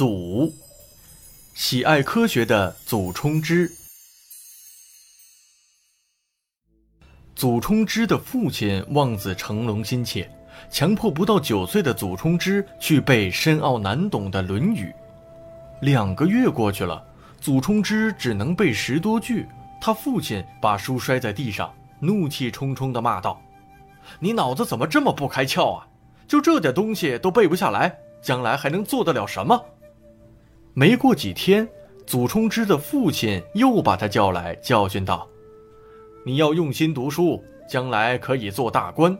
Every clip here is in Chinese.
祖，喜爱科学的祖冲之。祖冲之的父亲望子成龙心切，强迫不到九岁的祖冲之去背深奥难懂的《论语》。两个月过去了，祖冲之只能背十多句。他父亲把书摔在地上，怒气冲冲地骂道：“你脑子怎么这么不开窍啊？就这点东西都背不下来，将来还能做得了什么？”没过几天，祖冲之的父亲又把他叫来，教训道：“你要用心读书，将来可以做大官。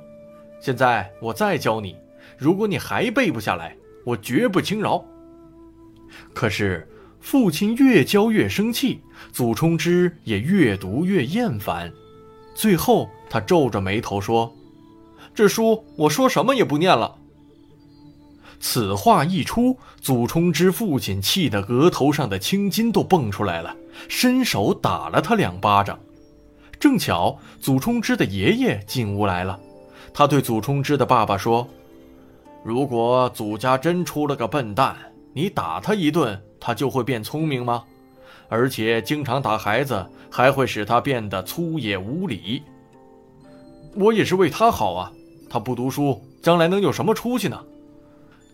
现在我再教你，如果你还背不下来，我绝不轻饶。”可是父亲越教越生气，祖冲之也越读越厌烦，最后他皱着眉头说：“这书我说什么也不念了。”此话一出，祖冲之父亲气得额头上的青筋都蹦出来了，伸手打了他两巴掌。正巧祖冲之的爷爷进屋来了，他对祖冲之的爸爸说：“如果祖家真出了个笨蛋，你打他一顿，他就会变聪明吗？而且经常打孩子，还会使他变得粗野无礼。我也是为他好啊，他不读书，将来能有什么出息呢？”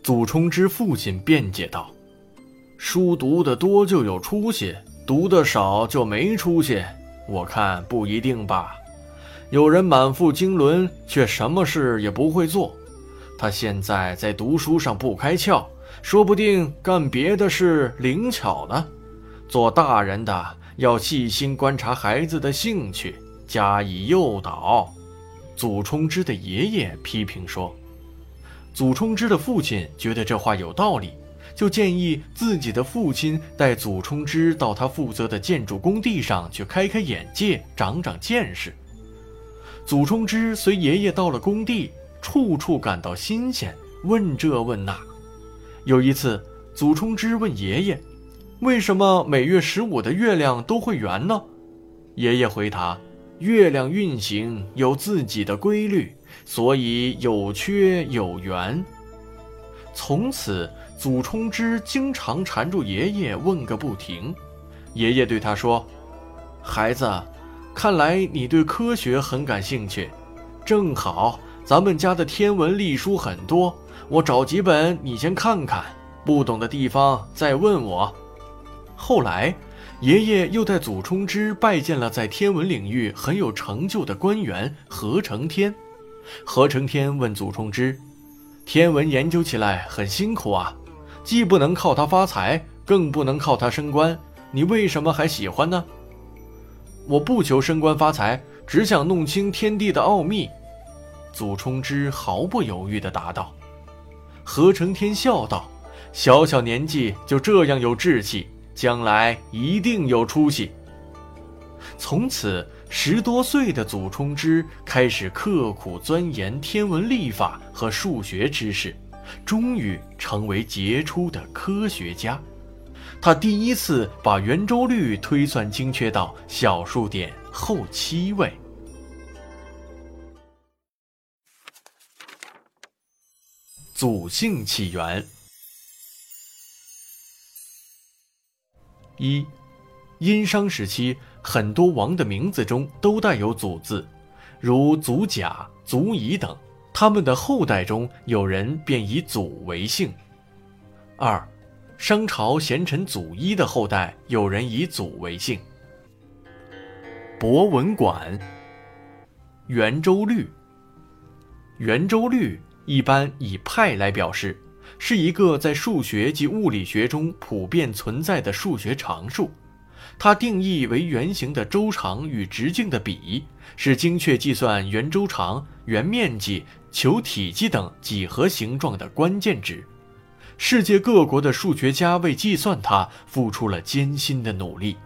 祖冲之父亲辩解道：“书读得多就有出息，读得少就没出息。我看不一定吧。有人满腹经纶，却什么事也不会做。他现在在读书上不开窍，说不定干别的事灵巧呢。做大人的要细心观察孩子的兴趣，加以诱导。”祖冲之的爷爷批评说。祖冲之的父亲觉得这话有道理，就建议自己的父亲带祖冲之到他负责的建筑工地上去开开眼界、长长见识。祖冲之随爷爷到了工地，处处感到新鲜，问这问那。有一次，祖冲之问爷爷：“为什么每月十五的月亮都会圆呢？”爷爷回答：“月亮运行有自己的规律。”所以有缺有圆。从此，祖冲之经常缠住爷爷问个不停。爷爷对他说：“孩子，看来你对科学很感兴趣，正好咱们家的天文历书很多，我找几本你先看看，不懂的地方再问我。”后来，爷爷又带祖冲之拜见了在天文领域很有成就的官员何承天。何成天问祖冲之：“天文研究起来很辛苦啊，既不能靠它发财，更不能靠它升官，你为什么还喜欢呢？”“我不求升官发财，只想弄清天地的奥秘。”祖冲之毫不犹豫地答道。何成天笑道：“小小年纪就这样有志气，将来一定有出息。”从此。十多岁的祖冲之开始刻苦钻研天文历法和数学知识，终于成为杰出的科学家。他第一次把圆周率推算精确到小数点后七位。祖姓起源一。殷商时期，很多王的名字中都带有“祖”字，如祖甲、祖乙等。他们的后代中有人便以祖为姓。二，商朝贤臣祖一的后代有人以祖为姓。博文馆。圆周率。圆周率一般以派来表示，是一个在数学及物理学中普遍存在的数学常数。它定义为圆形的周长与直径的比，是精确计算圆周长、圆面积、球体积等几何形状的关键值。世界各国的数学家为计算它付出了艰辛的努力。